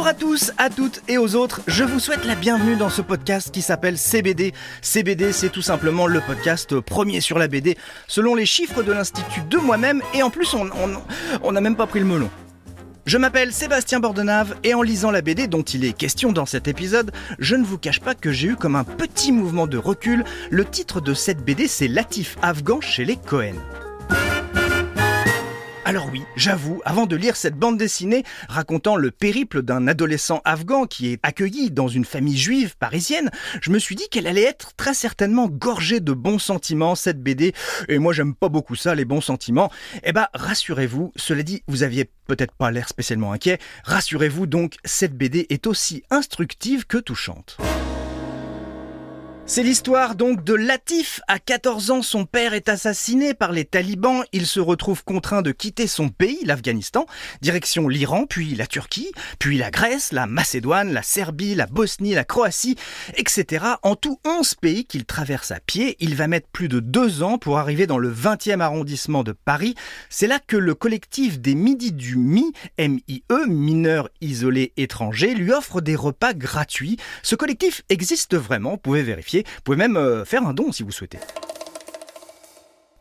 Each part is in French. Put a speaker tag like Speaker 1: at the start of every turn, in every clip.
Speaker 1: Bonjour à tous, à toutes et aux autres, je vous souhaite la bienvenue dans ce podcast qui s'appelle CBD. CBD, c'est tout simplement le podcast premier sur la BD, selon les chiffres de l'Institut de moi-même, et en plus on n'a même pas pris le melon. Je m'appelle Sébastien Bordenave et en lisant la BD dont il est question dans cet épisode, je ne vous cache pas que j'ai eu comme un petit mouvement de recul. Le titre de cette BD c'est Latif Afghan chez les Cohen. Alors oui, j'avoue, avant de lire cette bande dessinée racontant le périple d'un adolescent afghan qui est accueilli dans une famille juive parisienne, je me suis dit qu'elle allait être très certainement gorgée de bons sentiments, cette BD. Et moi, j'aime pas beaucoup ça, les bons sentiments. Eh ben, rassurez-vous, cela dit, vous aviez peut-être pas l'air spécialement inquiet. Rassurez-vous donc, cette BD est aussi instructive que touchante. C'est l'histoire donc de Latif. À 14 ans, son père est assassiné par les talibans. Il se retrouve contraint de quitter son pays, l'Afghanistan, direction l'Iran, puis la Turquie, puis la Grèce, la Macédoine, la Serbie, la Bosnie, la Croatie, etc. En tout 11 pays qu'il traverse à pied. Il va mettre plus de deux ans pour arriver dans le 20e arrondissement de Paris. C'est là que le collectif des Midi du MI, M-I-E, mineurs isolés étrangers, lui offre des repas gratuits. Ce collectif existe vraiment, vous pouvez vérifier. Vous pouvez même euh, faire un don si vous souhaitez.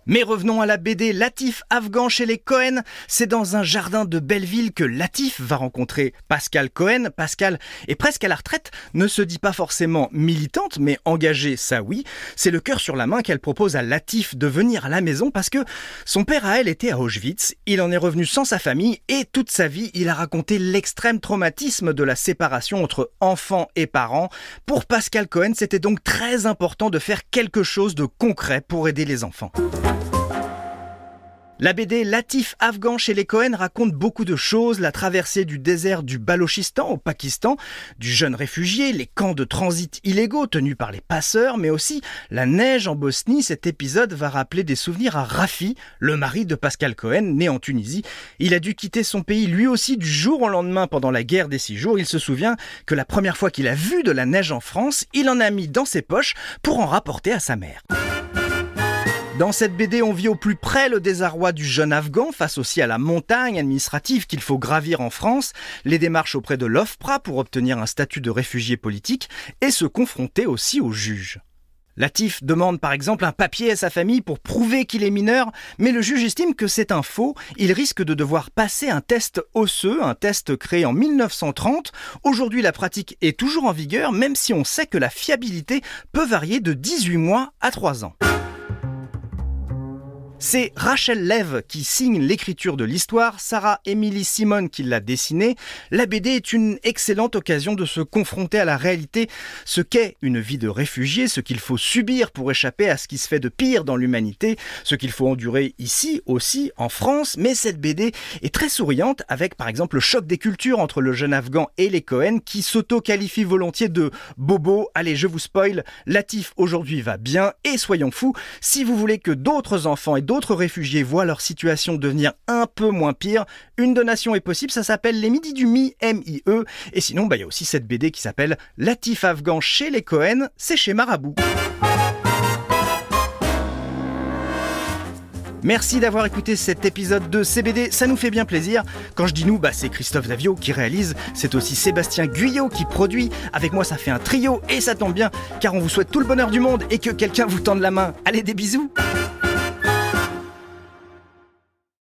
Speaker 1: Mais revenons à la BD Latif Afghan chez les Cohen. C'est dans un jardin de Belleville que Latif va rencontrer Pascal Cohen. Pascal est presque à la retraite, ne se dit pas forcément militante, mais engagée, ça oui. C'est le cœur sur la main qu'elle propose à Latif de venir à la maison parce que son père à elle était à Auschwitz. Il en est revenu sans sa famille et toute sa vie, il a raconté l'extrême traumatisme de la séparation entre enfants et parents. Pour Pascal Cohen, c'était donc très important de faire quelque chose de concret pour aider les enfants. La BD Latif Afghan chez les Cohen raconte beaucoup de choses, la traversée du désert du Balochistan au Pakistan, du jeune réfugié, les camps de transit illégaux tenus par les passeurs, mais aussi la neige en Bosnie. Cet épisode va rappeler des souvenirs à Rafi, le mari de Pascal Cohen, né en Tunisie. Il a dû quitter son pays lui aussi du jour au lendemain pendant la guerre des six jours. Il se souvient que la première fois qu'il a vu de la neige en France, il en a mis dans ses poches pour en rapporter à sa mère. Dans cette BD, on vit au plus près le désarroi du jeune Afghan face aussi à la montagne administrative qu'il faut gravir en France, les démarches auprès de l'OFPRA pour obtenir un statut de réfugié politique et se confronter aussi au juge. Latif demande par exemple un papier à sa famille pour prouver qu'il est mineur, mais le juge estime que c'est un faux. Il risque de devoir passer un test osseux, un test créé en 1930. Aujourd'hui, la pratique est toujours en vigueur, même si on sait que la fiabilité peut varier de 18 mois à 3 ans. C'est Rachel Lev qui signe l'écriture de l'histoire, Sarah Emily Simon qui l'a dessinée. La BD est une excellente occasion de se confronter à la réalité, ce qu'est une vie de réfugié, ce qu'il faut subir pour échapper à ce qui se fait de pire dans l'humanité, ce qu'il faut endurer ici aussi, en France. Mais cette BD est très souriante avec par exemple le choc des cultures entre le jeune Afghan et les Cohen qui s'auto-qualifient volontiers de bobo. Allez, je vous spoil, Latif aujourd'hui va bien et soyons fous, si vous voulez que d'autres enfants et d'autres réfugiés voient leur situation devenir un peu moins pire, une donation est possible, ça s'appelle les Midi du Mi, M-I-E. Et sinon, bah, il y a aussi cette BD qui s'appelle Latif Afghan chez les Cohen, c'est chez Marabout. Merci d'avoir écouté cet épisode de CBD, ça nous fait bien plaisir. Quand je dis nous, bah c'est Christophe Davio qui réalise, c'est aussi Sébastien Guyot qui produit. Avec moi, ça fait un trio et ça tombe bien car on vous souhaite tout le bonheur du monde et que quelqu'un vous tende la main. Allez, des bisous